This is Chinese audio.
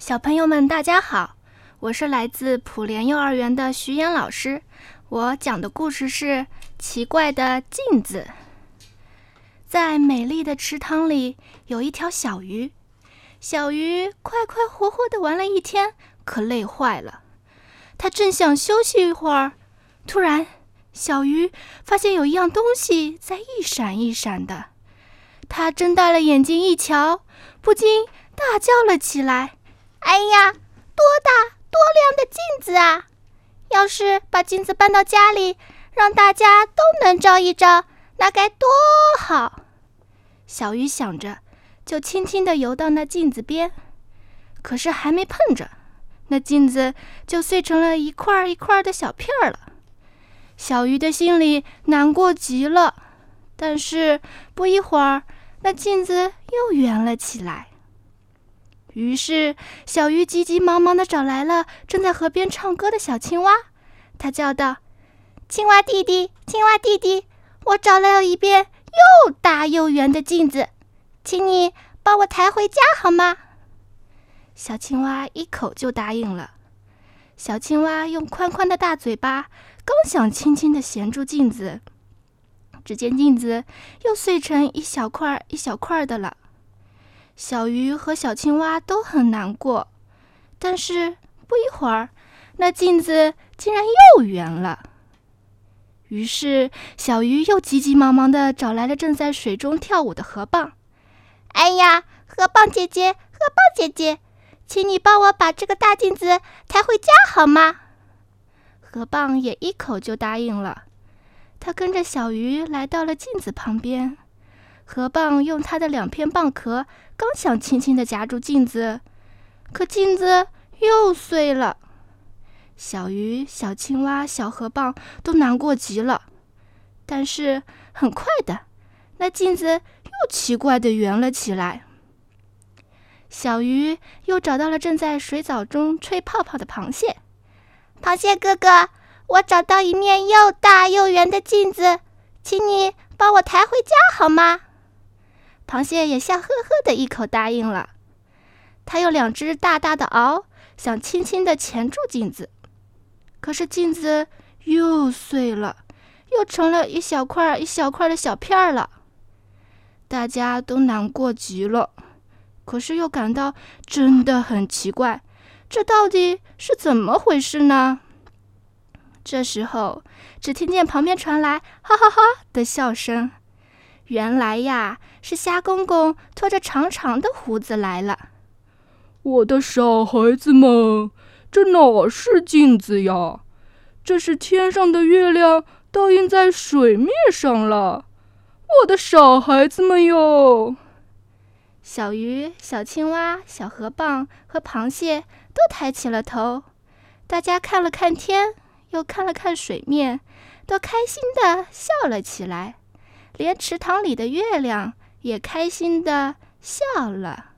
小朋友们，大家好！我是来自普莲幼儿园的徐岩老师。我讲的故事是《奇怪的镜子》。在美丽的池塘里，有一条小鱼。小鱼快快活活的玩了一天，可累坏了。它正想休息一会儿，突然，小鱼发现有一样东西在一闪一闪的。它睁大了眼睛一瞧，不禁大叫了起来。哎呀，多大多亮的镜子啊！要是把镜子搬到家里，让大家都能照一照，那该多好！小鱼想着，就轻轻地游到那镜子边。可是还没碰着，那镜子就碎成了一块一块的小片儿了。小鱼的心里难过极了。但是不一会儿，那镜子又圆了起来。于是，小鱼急急忙忙地找来了正在河边唱歌的小青蛙。它叫道：“青蛙弟弟，青蛙弟弟，我找了一遍又大又圆的镜子，请你帮我抬回家好吗？”小青蛙一口就答应了。小青蛙用宽宽的大嘴巴刚想轻轻地衔住镜子，只见镜子又碎成一小块一小块的了。小鱼和小青蛙都很难过，但是不一会儿，那镜子竟然又圆了。于是，小鱼又急急忙忙地找来了正在水中跳舞的河蚌。“哎呀，河蚌姐姐，河蚌姐姐，请你帮我把这个大镜子抬回家好吗？”河蚌也一口就答应了。他跟着小鱼来到了镜子旁边。河蚌用它的两片蚌壳，刚想轻轻地夹住镜子，可镜子又碎了。小鱼、小青蛙、小河蚌都难过极了。但是很快的，那镜子又奇怪地圆了起来。小鱼又找到了正在水藻中吹泡泡的螃蟹。螃蟹哥哥，我找到一面又大又圆的镜子，请你帮我抬回家好吗？螃蟹也笑呵呵的一口答应了。它用两只大大的螯，想轻轻地钳住镜子，可是镜子又碎了，又成了一小块一小块的小片儿了。大家都难过极了，可是又感到真的很奇怪，这到底是怎么回事呢？这时候，只听见旁边传来哈哈哈的笑声。原来呀，是虾公公拖着长长的胡子来了。我的傻孩子们，这哪是镜子呀？这是天上的月亮倒映在水面上了。我的傻孩子们哟！小鱼、小青蛙、小河蚌和螃蟹都抬起了头，大家看了看天，又看了看水面，都开心的笑了起来。连池塘里的月亮也开心的笑了。